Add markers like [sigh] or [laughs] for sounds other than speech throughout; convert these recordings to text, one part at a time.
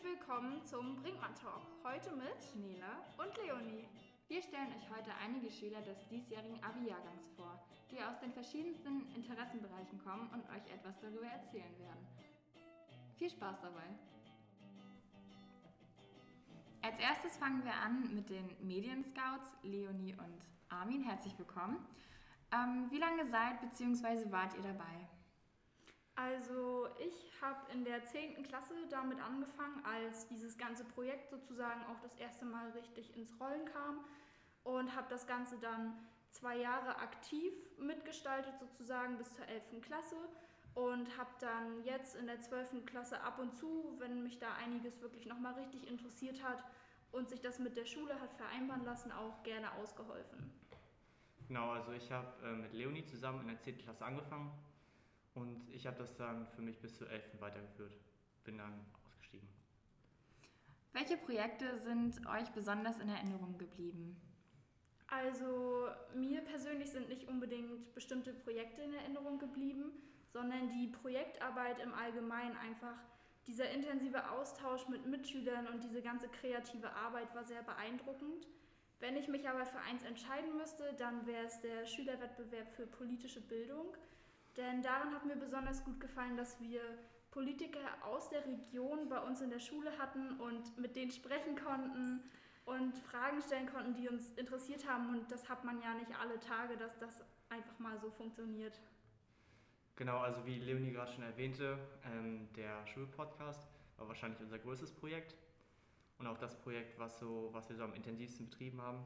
Herzlich willkommen zum Brinkmann Talk. Heute mit Nela und Leonie. Wir stellen euch heute einige Schüler des diesjährigen Abi-Jahrgangs vor, die aus den verschiedensten Interessenbereichen kommen und euch etwas darüber erzählen werden. Viel Spaß dabei! Als erstes fangen wir an mit den Medienscouts, Leonie und Armin. Herzlich willkommen. Ähm, wie lange seid bzw. wart ihr dabei? Also ich habe in der 10. Klasse damit angefangen, als dieses ganze Projekt sozusagen auch das erste Mal richtig ins Rollen kam und habe das Ganze dann zwei Jahre aktiv mitgestaltet sozusagen bis zur 11. Klasse und habe dann jetzt in der 12. Klasse ab und zu, wenn mich da einiges wirklich nochmal richtig interessiert hat und sich das mit der Schule hat vereinbaren lassen, auch gerne ausgeholfen. Genau, also ich habe äh, mit Leonie zusammen in der 10. Klasse angefangen und ich habe das dann für mich bis zur 11. weitergeführt. Bin dann ausgestiegen. Welche Projekte sind euch besonders in Erinnerung geblieben? Also mir persönlich sind nicht unbedingt bestimmte Projekte in Erinnerung geblieben, sondern die Projektarbeit im Allgemeinen einfach. Dieser intensive Austausch mit Mitschülern und diese ganze kreative Arbeit war sehr beeindruckend. Wenn ich mich aber für eins entscheiden müsste, dann wäre es der Schülerwettbewerb für politische Bildung. Denn daran hat mir besonders gut gefallen, dass wir Politiker aus der Region bei uns in der Schule hatten und mit denen sprechen konnten und Fragen stellen konnten, die uns interessiert haben. Und das hat man ja nicht alle Tage, dass das einfach mal so funktioniert. Genau, also wie Leonie gerade schon erwähnte, ähm, der Schulpodcast war wahrscheinlich unser größtes Projekt und auch das Projekt, was, so, was wir so am intensivsten betrieben haben.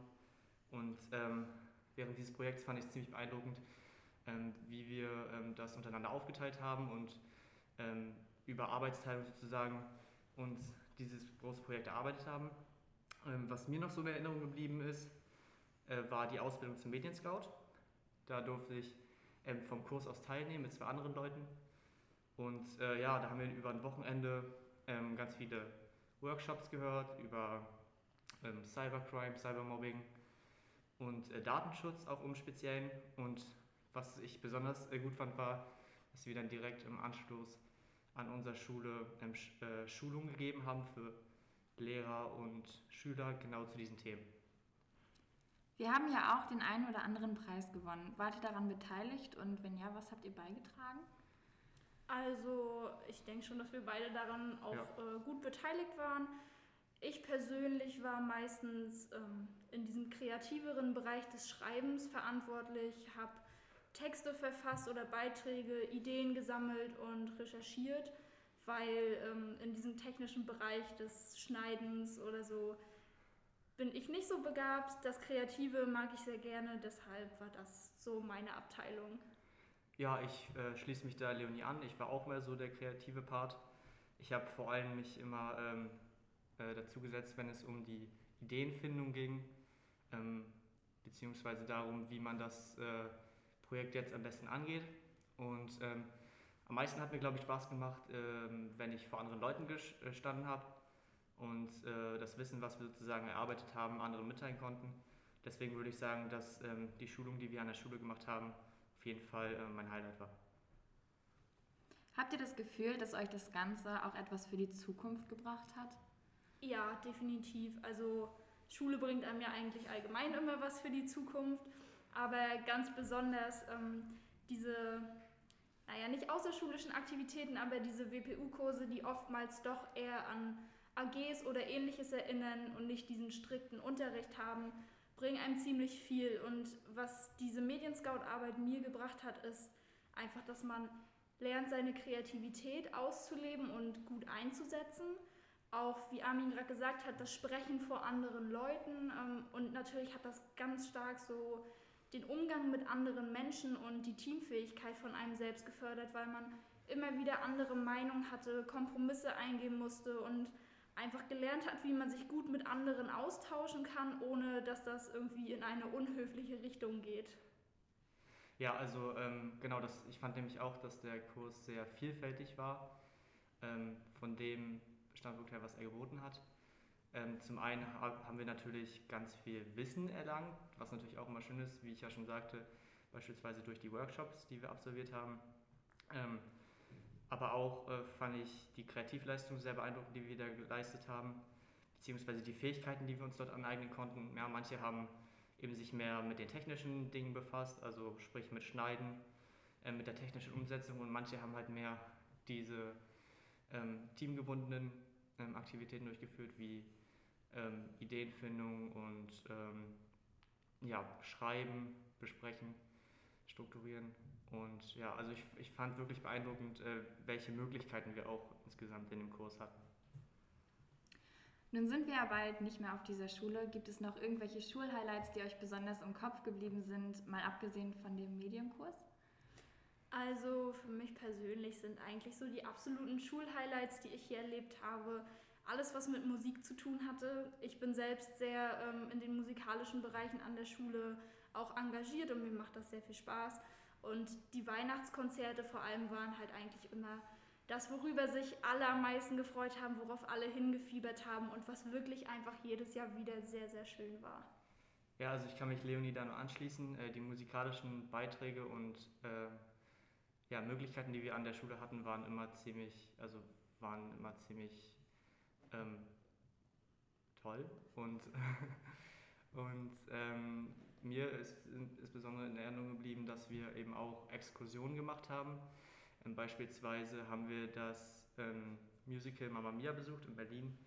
Und ähm, während dieses Projekts fand ich es ziemlich beeindruckend, wie wir ähm, das untereinander aufgeteilt haben und ähm, über Arbeitsteilung sozusagen uns dieses große Projekt erarbeitet haben. was mir noch so in Erinnerung geblieben ist, äh, war die Ausbildung zum Medienscout. Da durfte ich vom Kurs aus teilnehmen mit zwei anderen Leuten. Und äh, ja, da haben wir über ein Wochenende ganz viele Workshops gehört über Cybercrime, Cybermobbing und äh, Datenschutz auch im Speziellen. Und was ich besonders äh, gut fand, war, dass wir dann direkt im Anschluss an unserer Schule ähm, äh, Schulungen gegeben haben für Lehrer und Schüler genau zu diesen Themen. Wir haben ja auch den einen oder anderen Preis gewonnen. Wart ihr daran beteiligt und wenn ja, was habt ihr beigetragen? Also ich denke schon, dass wir beide daran auch ja. äh, gut beteiligt waren. Ich persönlich war meistens ähm, in diesem kreativeren Bereich des Schreibens verantwortlich, habe Texte verfasst oder Beiträge, Ideen gesammelt und recherchiert, weil ähm, in diesem technischen Bereich des Schneidens oder so bin ich nicht so begabt. Das Kreative mag ich sehr gerne, deshalb war das so meine Abteilung. Ja, ich äh, schließe mich da Leonie an. Ich war auch mehr so der kreative Part. Ich habe vor allem mich immer ähm, äh, dazu gesetzt, wenn es um die Ideenfindung ging, ähm, beziehungsweise darum, wie man das äh, Projekt jetzt am besten angeht. Und ähm, am meisten hat mir, glaube ich, Spaß gemacht, ähm, wenn ich vor anderen Leuten gestanden habe und äh, das Wissen, was wir sozusagen erarbeitet haben, anderen mitteilen konnten. Deswegen würde ich sagen, dass ähm, die Schulung, die wir an der Schule gemacht haben, auf jeden Fall äh, mein Highlight war. Habt ihr das Gefühl, dass euch das Ganze auch etwas für die Zukunft gebracht hat? Ja, definitiv. Also Schule bringt einem ja eigentlich allgemein immer was für die Zukunft. Aber ganz besonders ähm, diese, naja, nicht außerschulischen Aktivitäten, aber diese WPU-Kurse, die oftmals doch eher an AGs oder ähnliches erinnern und nicht diesen strikten Unterricht haben, bringen einem ziemlich viel. Und was diese Medienscout-Arbeit mir gebracht hat, ist einfach, dass man lernt, seine Kreativität auszuleben und gut einzusetzen. Auch, wie Armin gerade gesagt hat, das Sprechen vor anderen Leuten. Ähm, und natürlich hat das ganz stark so den Umgang mit anderen Menschen und die Teamfähigkeit von einem selbst gefördert, weil man immer wieder andere Meinungen hatte, Kompromisse eingehen musste und einfach gelernt hat, wie man sich gut mit anderen austauschen kann, ohne dass das irgendwie in eine unhöfliche Richtung geht. Ja, also ähm, genau, das, ich fand nämlich auch, dass der Kurs sehr vielfältig war, ähm, von dem bestand wirklich, was er geboten hat. Ähm, zum einen haben wir natürlich ganz viel Wissen erlangt, was natürlich auch immer schön ist, wie ich ja schon sagte, beispielsweise durch die Workshops, die wir absolviert haben. Ähm, aber auch äh, fand ich die Kreativleistung sehr beeindruckend, die wir da geleistet haben, beziehungsweise die Fähigkeiten, die wir uns dort aneignen konnten. Ja, manche haben eben sich mehr mit den technischen Dingen befasst, also sprich mit Schneiden, äh, mit der technischen Umsetzung und manche haben halt mehr diese ähm, teamgebundenen ähm, Aktivitäten durchgeführt, wie ähm, Ideenfindung und ähm, ja, Schreiben, Besprechen, Strukturieren. Und ja, also ich, ich fand wirklich beeindruckend, äh, welche Möglichkeiten wir auch insgesamt in dem Kurs hatten. Nun sind wir ja bald nicht mehr auf dieser Schule. Gibt es noch irgendwelche Schulhighlights, die euch besonders im Kopf geblieben sind, mal abgesehen von dem Medienkurs? Also für mich persönlich sind eigentlich so die absoluten Schulhighlights, die ich hier erlebt habe, alles, was mit Musik zu tun hatte. Ich bin selbst sehr ähm, in den musikalischen Bereichen an der Schule auch engagiert und mir macht das sehr viel Spaß. Und die Weihnachtskonzerte vor allem waren halt eigentlich immer das, worüber sich alle am meisten gefreut haben, worauf alle hingefiebert haben und was wirklich einfach jedes Jahr wieder sehr, sehr schön war. Ja, also ich kann mich Leonie da nur anschließen. Äh, die musikalischen Beiträge und äh, ja, Möglichkeiten, die wir an der Schule hatten, waren immer ziemlich, also waren immer ziemlich ähm, toll und, [laughs] und ähm, mir ist insbesondere in Erinnerung geblieben, dass wir eben auch Exkursionen gemacht haben. Ähm, beispielsweise haben wir das ähm, Musical Mamma Mia besucht in Berlin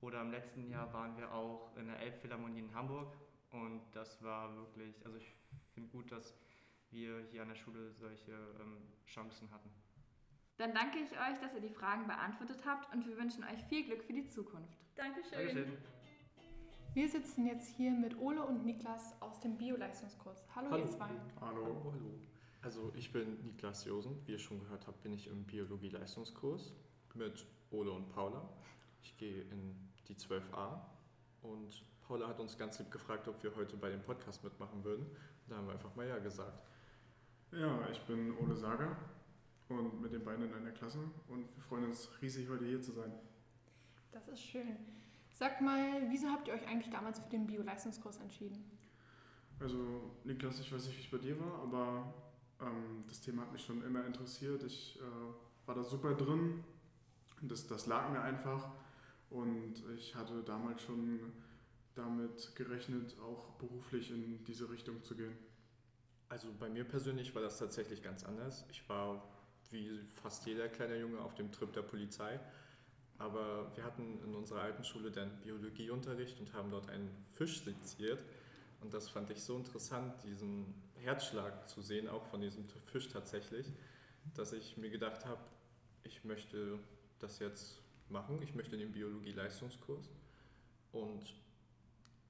oder im letzten Jahr waren wir auch in der Elbphilharmonie in Hamburg und das war wirklich, also ich finde gut, dass wir hier an der Schule solche ähm, Chancen hatten. Dann danke ich euch, dass ihr die Fragen beantwortet habt und wir wünschen euch viel Glück für die Zukunft. Dankeschön. Dankeschön. Wir sitzen jetzt hier mit Ole und Niklas aus dem Bioleistungskurs. Hallo, Hallo. ihr zwei. Hallo. Hallo. Also ich bin Niklas Josen. Wie ihr schon gehört habt, bin ich im Biologie-Leistungskurs mit Ole und Paula. Ich gehe in die 12a und Paula hat uns ganz lieb gefragt, ob wir heute bei dem Podcast mitmachen würden. Da haben wir einfach mal ja gesagt. Ja, ich bin Ole Sager und mit den beiden in einer Klasse und wir freuen uns riesig, heute hier zu sein. Das ist schön. Sag mal, wieso habt ihr euch eigentlich damals für den Bioleistungskurs entschieden? Also Niklas, ich weiß nicht, wie es bei dir war, aber ähm, das Thema hat mich schon immer interessiert. Ich äh, war da super drin. Das, das lag mir einfach und ich hatte damals schon damit gerechnet, auch beruflich in diese Richtung zu gehen. Also bei mir persönlich war das tatsächlich ganz anders. Ich war wie fast jeder kleine Junge auf dem Trip der Polizei. Aber wir hatten in unserer alten Schule dann Biologieunterricht und haben dort einen Fisch seziert. Und das fand ich so interessant, diesen Herzschlag zu sehen, auch von diesem Fisch tatsächlich, dass ich mir gedacht habe, ich möchte das jetzt machen. Ich möchte den Biologie-Leistungskurs. Und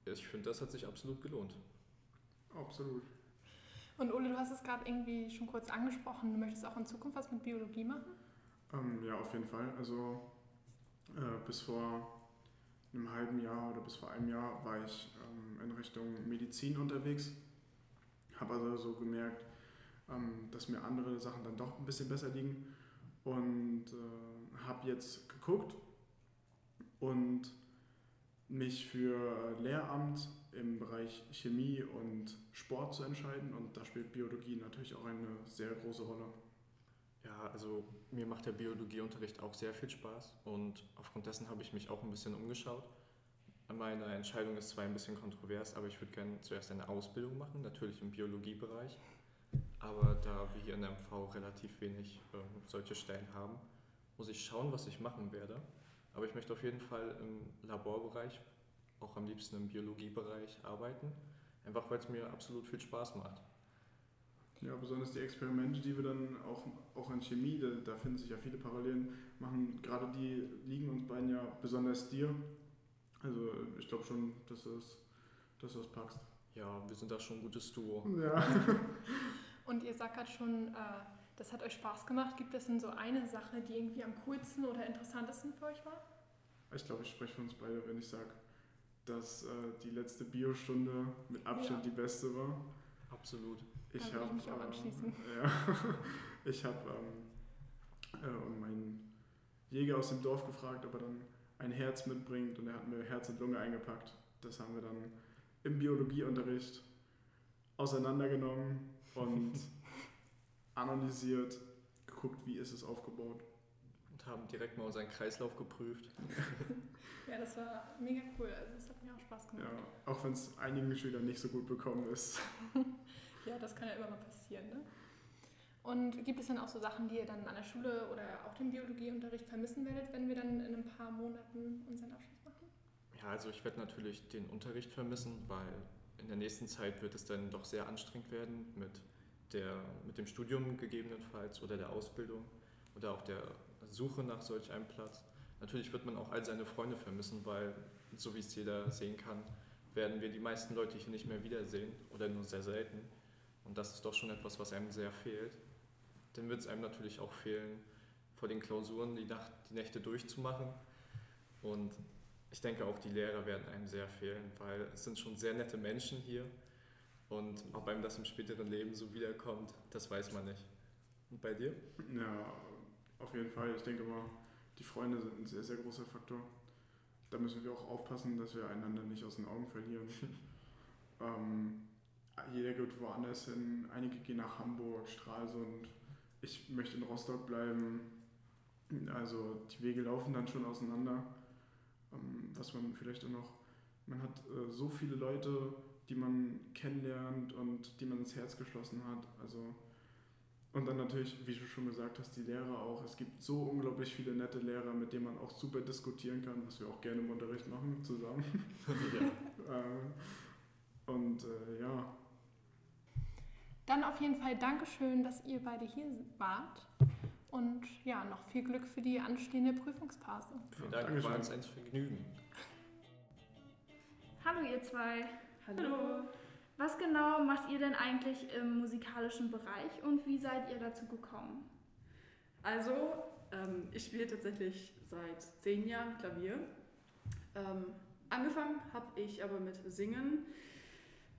ich finde, das hat sich absolut gelohnt. Absolut. Und Ole, du hast es gerade irgendwie schon kurz angesprochen. Du möchtest auch in Zukunft was mit Biologie machen? Ähm, ja, auf jeden Fall. Also äh, bis vor einem halben Jahr oder bis vor einem Jahr war ich ähm, in Richtung Medizin unterwegs. Habe also so gemerkt, ähm, dass mir andere Sachen dann doch ein bisschen besser liegen und äh, habe jetzt geguckt und mich für Lehramt im Bereich Chemie und Sport zu entscheiden und da spielt Biologie natürlich auch eine sehr große Rolle. Ja, also mir macht der Biologieunterricht auch sehr viel Spaß und aufgrund dessen habe ich mich auch ein bisschen umgeschaut. Meine Entscheidung ist zwar ein bisschen kontrovers, aber ich würde gerne zuerst eine Ausbildung machen, natürlich im Biologiebereich. Aber da wir hier in der MV relativ wenig äh, solche Stellen haben, muss ich schauen, was ich machen werde. Aber ich möchte auf jeden Fall im Laborbereich, auch am liebsten im Biologiebereich arbeiten, einfach weil es mir absolut viel Spaß macht. Ja, besonders die Experimente, die wir dann auch, auch in Chemie, da, da finden sich ja viele Parallelen, machen, gerade die liegen uns beiden ja besonders dir. Also ich glaube schon, dass du es dass du es packst. Ja, wir sind da schon ein gutes Duo. Ja. Und ihr sagt gerade schon, äh, das hat euch Spaß gemacht. Gibt es denn so eine Sache, die irgendwie am coolsten oder interessantesten für euch war? Ich glaube, ich spreche für uns beide, wenn ich sage, dass äh, die letzte Biostunde mit Abstand Ja. die beste war. Absolut. Da würde ich mich auch ähm, anschließen. [laughs] Ja, ich habe ähm, äh, meinen Jäger aus dem Dorf gefragt, ob er dann ein Herz mitbringt und er hat mir Herz und Lunge eingepackt. Das haben wir dann im Biologieunterricht auseinandergenommen und [laughs] analysiert, geguckt, wie ist es aufgebaut. Und haben direkt mal unseren Kreislauf geprüft. [laughs] Ja, das war mega cool. Also das hat mir auch Spaß gemacht. Ja, auch wenn es einigen Schülern nicht so gut bekommen ist. [laughs] Ja, das kann ja immer mal passieren. Ne? Und gibt es dann auch so Sachen, die ihr dann an der Schule oder auch den Biologieunterricht vermissen werdet, wenn wir dann in ein paar Monaten unseren Abschluss machen? Ja, also ich werde natürlich den Unterricht vermissen, weil in der nächsten Zeit wird es dann doch sehr anstrengend werden mit, der, mit dem Studium gegebenenfalls oder der Ausbildung oder auch der Suche nach solch einem Platz. Natürlich wird man auch all seine Freunde vermissen, weil, so wie es jeder sehen kann, werden wir die meisten Leute hier nicht mehr wiedersehen oder nur sehr selten. Und das ist doch schon etwas, was einem sehr fehlt. Dann wird es einem natürlich auch fehlen, vor den Klausuren die, Nacht, die Nächte durchzumachen. Und ich denke auch die Lehrer werden einem sehr fehlen, weil es sind schon sehr nette Menschen hier. Und ob einem das im späteren Leben so wiederkommt, das weiß man nicht. Und bei dir? Ja, auf jeden Fall. Ich denke mal, die Freunde sind ein sehr, sehr großer Faktor. Da müssen wir auch aufpassen, dass wir einander nicht aus den Augen verlieren. [laughs] ähm, jeder geht woanders hin. Einige gehen nach Hamburg, Stralsund. Ich möchte in Rostock bleiben. Also die Wege laufen dann schon auseinander. Ähm, was man vielleicht auch noch, man hat äh, so viele Leute, die man kennenlernt und die man ins Herz geschlossen hat. Also und dann natürlich, wie du schon gesagt hast, die Lehrer auch. Es gibt so unglaublich viele nette Lehrer, mit denen man auch super diskutieren kann, was wir auch gerne im Unterricht machen zusammen. [laughs] ja. [laughs] Äh, und äh, ja. Dann auf jeden Fall Dankeschön, dass ihr beide hier wart. Und ja, noch viel Glück für die anstehende Prüfungsphase. Vielen Dank, war uns ein Vergnügen. Hallo ihr zwei. Hallo. Hallo. Was genau macht ihr denn eigentlich im musikalischen Bereich und wie seid ihr dazu gekommen? Also, ähm, ich spiele tatsächlich seit zehn Jahren Klavier. Ähm, angefangen habe ich aber mit Singen,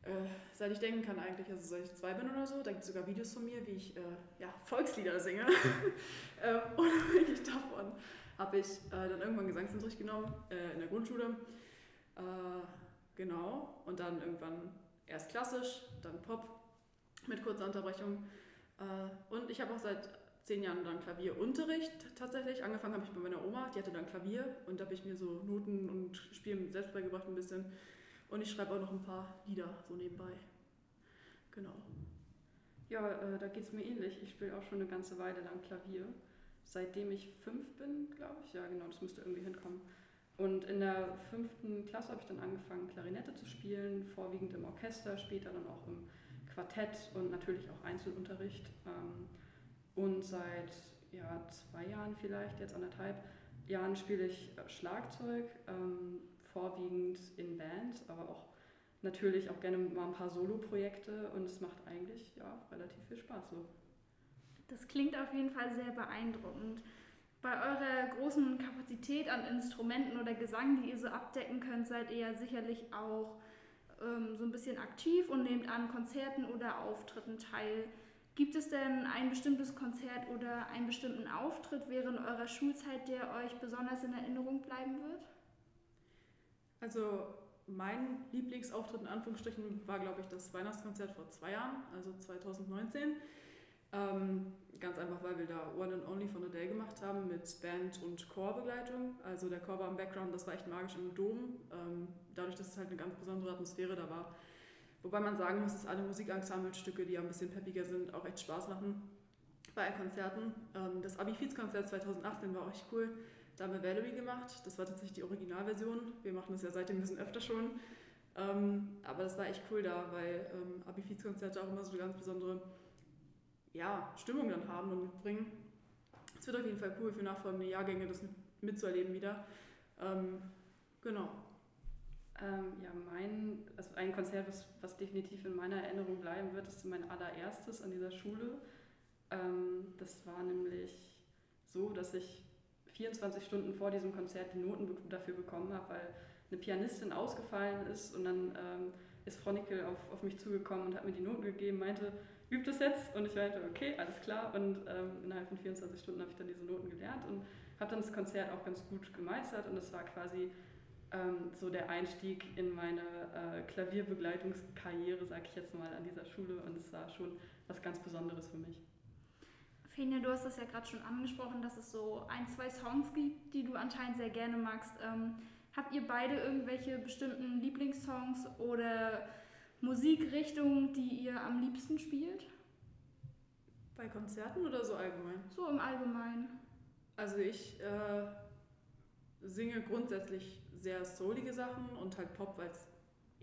äh, seit ich denken kann eigentlich, also seit ich zwei bin oder so. Da gibt es sogar Videos von mir, wie ich äh, ja, Volkslieder singe. [laughs] ähm, [laughs] unabhängig davon habe ich äh, dann irgendwann Gesangsunterricht genommen äh, in der Grundschule. Genau, und dann irgendwann erst klassisch, dann Pop mit kurzer Unterbrechung. Äh, und ich habe auch seit zehn Jahren dann Klavierunterricht tatsächlich. Angefangen habe ich bei meiner Oma, die hatte dann Klavier und da habe ich mir so Noten und Spielen selbst beigebracht ein bisschen. Und ich schreibe auch noch ein paar Lieder so nebenbei. Genau. Ja, äh, da geht es mir ähnlich. Ich spiele auch schon eine ganze Weile lang Klavier. Seitdem ich fünf bin, glaube ich. Ja, genau, das müsste irgendwie hinkommen. Und in der fünften Klasse habe ich dann angefangen, Klarinette zu spielen, vorwiegend im Orchester, später dann auch im Quartett und natürlich auch Einzelunterricht. Ähm, und seit ja, zwei Jahren vielleicht, jetzt anderthalb Jahren spiele ich äh, Schlagzeug, ähm, vorwiegend in Bands, aber auch natürlich auch gerne mal ein paar Solo-Projekte und es macht eigentlich ja, relativ viel Spaß so. Das klingt auf jeden Fall sehr beeindruckend. Bei eurer großen Kapazität an Instrumenten oder Gesang, die ihr so abdecken könnt, seid ihr ja sicherlich auch ähm, so ein bisschen aktiv und nehmt an Konzerten oder Auftritten teil. Gibt es denn ein bestimmtes Konzert oder einen bestimmten Auftritt während eurer Schulzeit, der euch besonders in Erinnerung bleiben wird? Also mein Lieblingsauftritt in Anführungsstrichen war, glaube ich, das Weihnachtskonzert vor zwei Jahren, also 2019. Ähm, ganz einfach, weil wir da One and Only von a Day gemacht haben mit Band und Chorbegleitung. Also der Chor war im Background, das war echt magisch im Dom. Ähm, dadurch, dass es halt eine ganz besondere Atmosphäre da war. Wobei man sagen muss, dass alle Musikensemblestücke, die ja ein bisschen peppiger sind, auch echt Spaß machen bei Konzerten. Ähm, das Abi-Fiz-Konzert 2018 war auch echt cool. Da haben wir Valerie gemacht. Das war tatsächlich die Originalversion. Wir machen das ja seitdem ein bisschen öfter schon. Ähm, aber das war echt cool da, weil ähm, Abi-Fiz-Konzerte auch immer so eine ganz besondere ja, Stimmung dann haben und mitbringen. Es wird auf jeden Fall cool für nachfolgende Jahrgänge, das mitzuerleben wieder. Ähm, genau. Ähm, ja, mein, also ein Konzert, was, was definitiv in meiner Erinnerung bleiben wird, ist mein allererstes an dieser Schule. Ähm, das war nämlich so, dass ich 24 Stunden vor diesem Konzert die Noten dafür bekommen habe, weil eine Pianistin ausgefallen ist und dann ähm, ist Frau Nickel auf, auf mich zugekommen und hat mir die Noten gegeben, meinte, übt es jetzt. Und ich meinte, okay, alles klar. Und ähm, innerhalb von 24 Stunden habe ich dann diese Noten gelernt und habe dann das Konzert auch ganz gut gemeistert. Und das war quasi ähm, so der Einstieg in meine äh, Klavierbegleitungskarriere, sage ich jetzt mal, an dieser Schule. Und es war schon was ganz Besonderes für mich. Fenia, du hast das ja gerade schon angesprochen, dass es so ein, zwei Songs gibt, die du anscheinend sehr gerne magst. Ähm, habt ihr beide irgendwelche bestimmten Lieblingssongs oder Musikrichtungen, die ihr am liebsten spielt? Bei Konzerten oder so allgemein? So im Allgemeinen. Also ich äh, singe grundsätzlich sehr soulige Sachen und halt Pop, weil es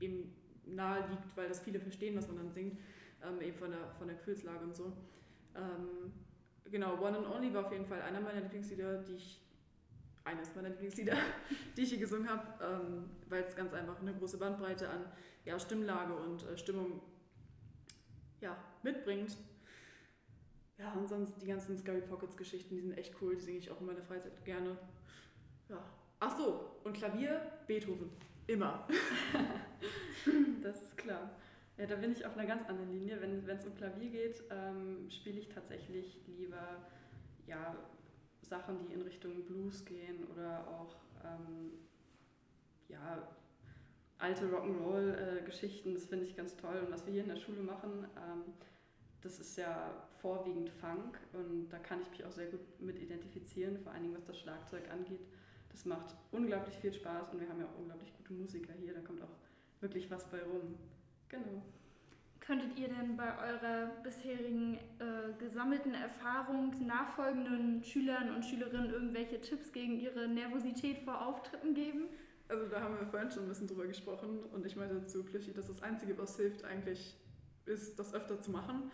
eben nahe liegt, weil das viele verstehen, was man dann singt, ähm, eben von der, von der Gefühlslage und so. Ähm, genau, One and Only war auf jeden Fall einer meiner Lieblingslieder, die ich, eines meiner Lieblingslieder, [laughs] die ich hier gesungen habe, ähm, weil es ganz einfach eine große Bandbreite an ja, Stimmlage und äh, Stimmung ja, mitbringt. Ja, und sonst die ganzen Scary Pockets Geschichten, die sind echt cool, die singe ich auch in meiner Freizeit gerne. Ja. Ach so, und Klavier, Beethoven. Immer. [laughs] das ist klar. Ja, da bin ich auf einer ganz anderen Linie. Wenn es um Klavier geht, ähm, spiele ich tatsächlich lieber ja, Sachen, die in Richtung Blues gehen oder auch ähm, ja, alte Rock'n'Roll-Geschichten. das finde ich ganz toll. Und was wir hier in der Schule machen, ähm, das ist ja vorwiegend Funk und da kann ich mich auch sehr gut mit identifizieren, vor allen Dingen was das Schlagzeug angeht. Das macht unglaublich viel Spaß und wir haben ja auch unglaublich gute Musiker hier, da kommt auch wirklich was bei rum. Genau. Könntet ihr denn bei eurer bisherigen äh, gesammelten Erfahrung nachfolgenden Schülern und Schülerinnen irgendwelche Tipps gegen ihre Nervosität vor Auftritten geben? Also da haben wir vorhin schon ein bisschen drüber gesprochen und ich meinte zu Clichy, dass das Einzige, was hilft, eigentlich ist, das öfter zu machen.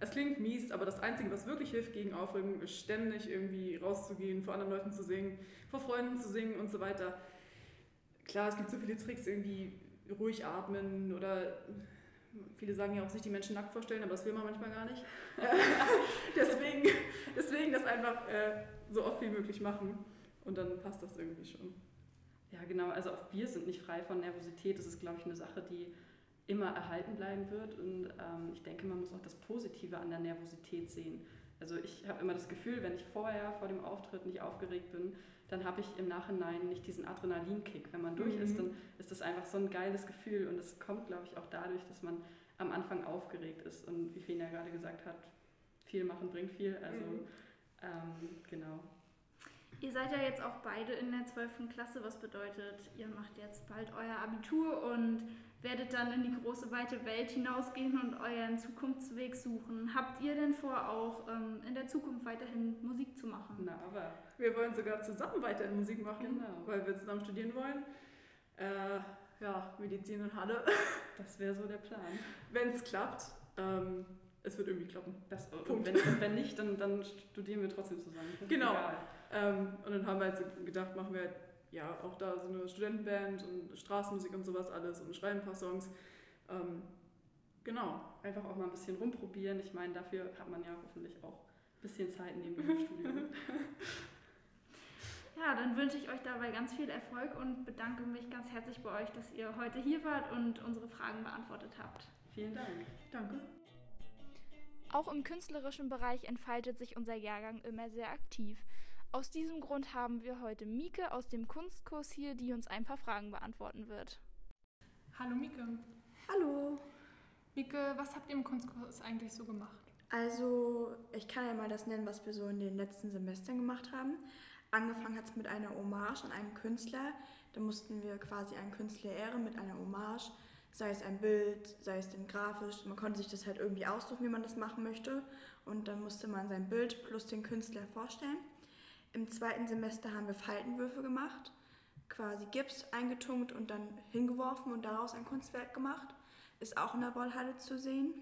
Es klingt mies, aber das Einzige, was wirklich hilft gegen Aufregung, ist ständig irgendwie rauszugehen, vor anderen Leuten zu singen, vor Freunden zu singen und so weiter. Klar, es gibt so viele Tricks, irgendwie ruhig atmen oder viele sagen ja auch, sich die Menschen nackt vorstellen, aber das will man manchmal gar nicht. [laughs] deswegen, deswegen das einfach äh, so oft wie möglich machen und dann passt das irgendwie schon. Ja, genau. Also auch wir sind nicht frei von Nervosität. Das ist, glaube ich, eine Sache, die immer erhalten bleiben wird. Und ähm, ich denke, man muss auch das Positive an der Nervosität sehen. Also ich habe immer das Gefühl, wenn ich vorher vor dem Auftritt nicht aufgeregt bin, dann habe ich im Nachhinein nicht diesen Adrenalinkick. Wenn man durch mhm. ist, dann ist das einfach so ein geiles Gefühl. Und es kommt, glaube ich, auch dadurch, dass man am Anfang aufgeregt ist. Und wie Fien ja gerade gesagt hat, viel machen bringt viel. Also mhm. ähm, genau. Ihr seid ja jetzt auch beide in der 12. Klasse, was bedeutet, ihr macht jetzt bald euer Abitur und werdet dann in die große weite Welt hinausgehen und euren Zukunftsweg suchen. Habt ihr denn vor, auch ähm, in der Zukunft weiterhin Musik zu machen? Na, aber wir wollen sogar zusammen weiterhin Musik machen, genau. weil wir zusammen studieren wollen. Äh, ja, Medizin und Halle. [laughs] Das wäre so der Plan. Wenn es klappt. Ähm, es wird irgendwie klappen. Das, und, wenn, wenn nicht, dann, dann studieren wir trotzdem zusammen. Genau. Ähm, und dann haben wir halt gedacht, machen wir halt ja, auch da so eine Studentenband und Straßenmusik und sowas alles und schreiben ein paar Songs. Ähm, genau. Einfach auch mal ein bisschen rumprobieren. Ich meine, dafür hat man ja hoffentlich auch ein bisschen Zeit neben dem [laughs] Studium. Ja, dann wünsche ich euch dabei ganz viel Erfolg und bedanke mich ganz herzlich bei euch, dass ihr heute hier wart und unsere Fragen beantwortet habt. Vielen Dank. Danke. Auch im künstlerischen Bereich entfaltet sich unser Jahrgang immer sehr aktiv. Aus diesem Grund haben wir heute Mieke aus dem Kunstkurs hier, die uns ein paar Fragen beantworten wird. Hallo Mieke. Hallo. Mieke, was habt ihr im Kunstkurs eigentlich so gemacht? Also, ich kann ja mal das nennen, was wir so in den letzten Semestern gemacht haben. Angefangen hat es mit einer Hommage an einen Künstler. Da mussten wir quasi einen Künstler ehren mit einer Hommage. Sei es ein Bild, sei es denn grafisch. Man konnte sich das halt irgendwie aussuchen, wie man das machen möchte. Und dann musste man sein Bild plus den Künstler vorstellen. Im zweiten Semester haben wir Faltenwürfe gemacht, quasi Gips eingetunkt und dann hingeworfen und daraus ein Kunstwerk gemacht. Ist auch in der Wollhalle zu sehen.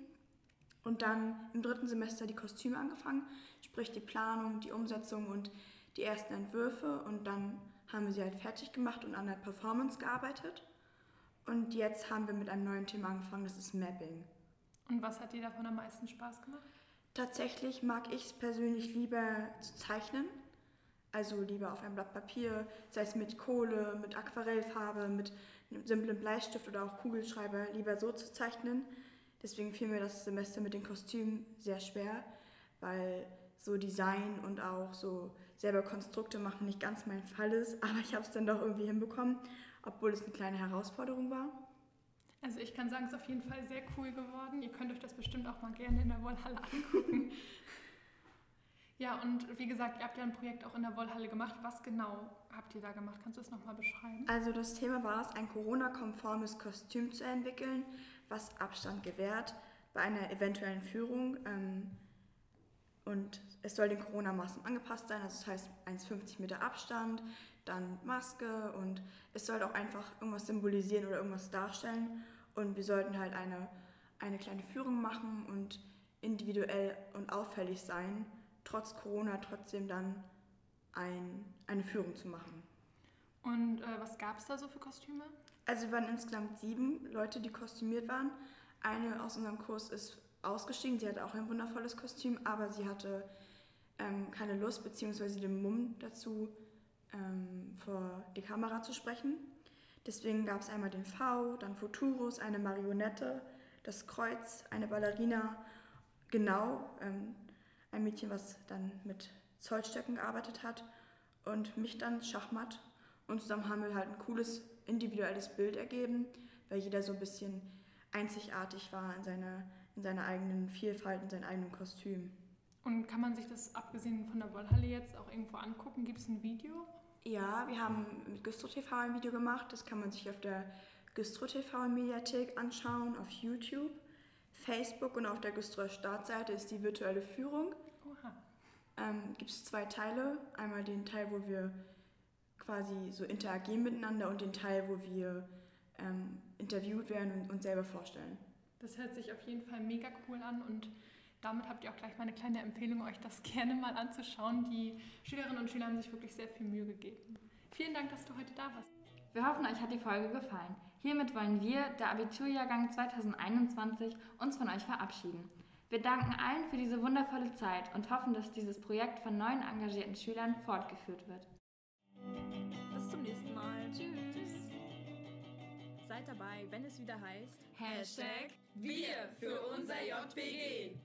Und dann im dritten Semester die Kostüme angefangen, sprich die Planung, die Umsetzung und die ersten Entwürfe. Und dann haben wir sie halt fertig gemacht und an der Performance gearbeitet. Und jetzt haben wir mit einem neuen Thema angefangen, das ist Mapping. Und was hat dir davon am meisten Spaß gemacht? Tatsächlich mag ich es persönlich lieber zu zeichnen. Also lieber auf einem Blatt Papier, sei es mit Kohle, mit Aquarellfarbe, mit einem simplen Bleistift oder auch Kugelschreiber, lieber so zu zeichnen. Deswegen fiel mir das Semester mit den Kostümen sehr schwer, weil so Design und auch so selber Konstrukte machen nicht ganz mein Fall ist. [laughs] Aber ich habe es dann doch irgendwie hinbekommen, obwohl es eine kleine Herausforderung war. Also ich kann sagen, es ist auf jeden Fall sehr cool geworden. Ihr könnt euch das bestimmt auch mal gerne in der Wollhalle [laughs] angucken. Ja, und wie gesagt, ihr habt ja ein Projekt auch in der Wollhalle gemacht. Was genau habt ihr da gemacht? Kannst du das nochmal beschreiben? Also das Thema war es, ein Corona-konformes Kostüm zu entwickeln, was Abstand gewährt bei einer eventuellen Führung. Ähm, und es soll den Corona-Maßnahmen angepasst sein, also das heißt 1,50 Meter Abstand, dann Maske und es soll auch einfach irgendwas symbolisieren oder irgendwas darstellen. Und wir sollten halt eine, eine kleine Führung machen und individuell und auffällig sein, trotz Corona trotzdem dann ein, eine Führung zu machen. Und äh, was gab es da so für Kostüme? Also wir waren insgesamt sieben Leute, die kostümiert waren. Eine aus unserem Kurs ist ausgestiegen, sie hatte auch ein wundervolles Kostüm, aber sie hatte ähm, keine Lust bzw. den Mumm dazu, ähm, vor die Kamera zu sprechen. Deswegen gab es einmal den V, dann Futurus, eine Marionette, das Kreuz, eine Ballerina, genau, ähm, ein Mädchen, was dann mit Zollstöcken gearbeitet hat und mich dann Schachmatt. Und zusammen haben wir halt ein cooles individuelles Bild ergeben, weil jeder so ein bisschen einzigartig war in seiner, in seiner eigenen Vielfalt, in seinem eigenen Kostüm. Und kann man sich das abgesehen von der Wollhalle jetzt auch irgendwo angucken? Gibt es ein Video? Ja, wir haben mit Güstro TV ein Video gemacht. Das kann man sich auf der Güstro TV Mediathek anschauen, auf YouTube, Facebook und auf der Güstro Startseite ist die virtuelle Führung. Oha. Ähm, Gibt es zwei Teile. Einmal den Teil, wo wir quasi so interagieren miteinander und den Teil, wo wir ähm, interviewt werden und uns selber vorstellen. Das hört sich auf jeden Fall mega cool an und damit habt ihr auch gleich mal eine kleine Empfehlung, euch das [laughs] gerne mal anzuschauen. Die Schülerinnen und Schüler haben sich wirklich sehr viel Mühe gegeben. Vielen Dank, dass du heute da warst. Wir hoffen, euch hat die Folge gefallen. Hiermit wollen wir, der Abiturjahrgang 2021, uns von euch verabschieden. Wir danken allen für diese wundervolle Zeit und hoffen, dass dieses Projekt von neuen engagierten Schülern fortgeführt wird. Bis zum nächsten Mal. Tschüss. Seid dabei, wenn es wieder heißt Hashtag Wir für unser JPG.